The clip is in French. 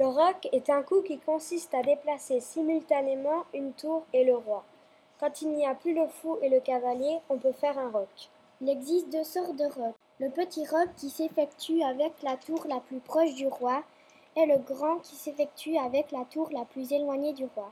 Le roc est un coup qui consiste à déplacer simultanément une tour et le roi. Quand il n'y a plus le fou et le cavalier, on peut faire un roc. Il existe deux sortes de rocs. Le petit roc qui s'effectue avec la tour la plus proche du roi et le grand qui s'effectue avec la tour la plus éloignée du roi.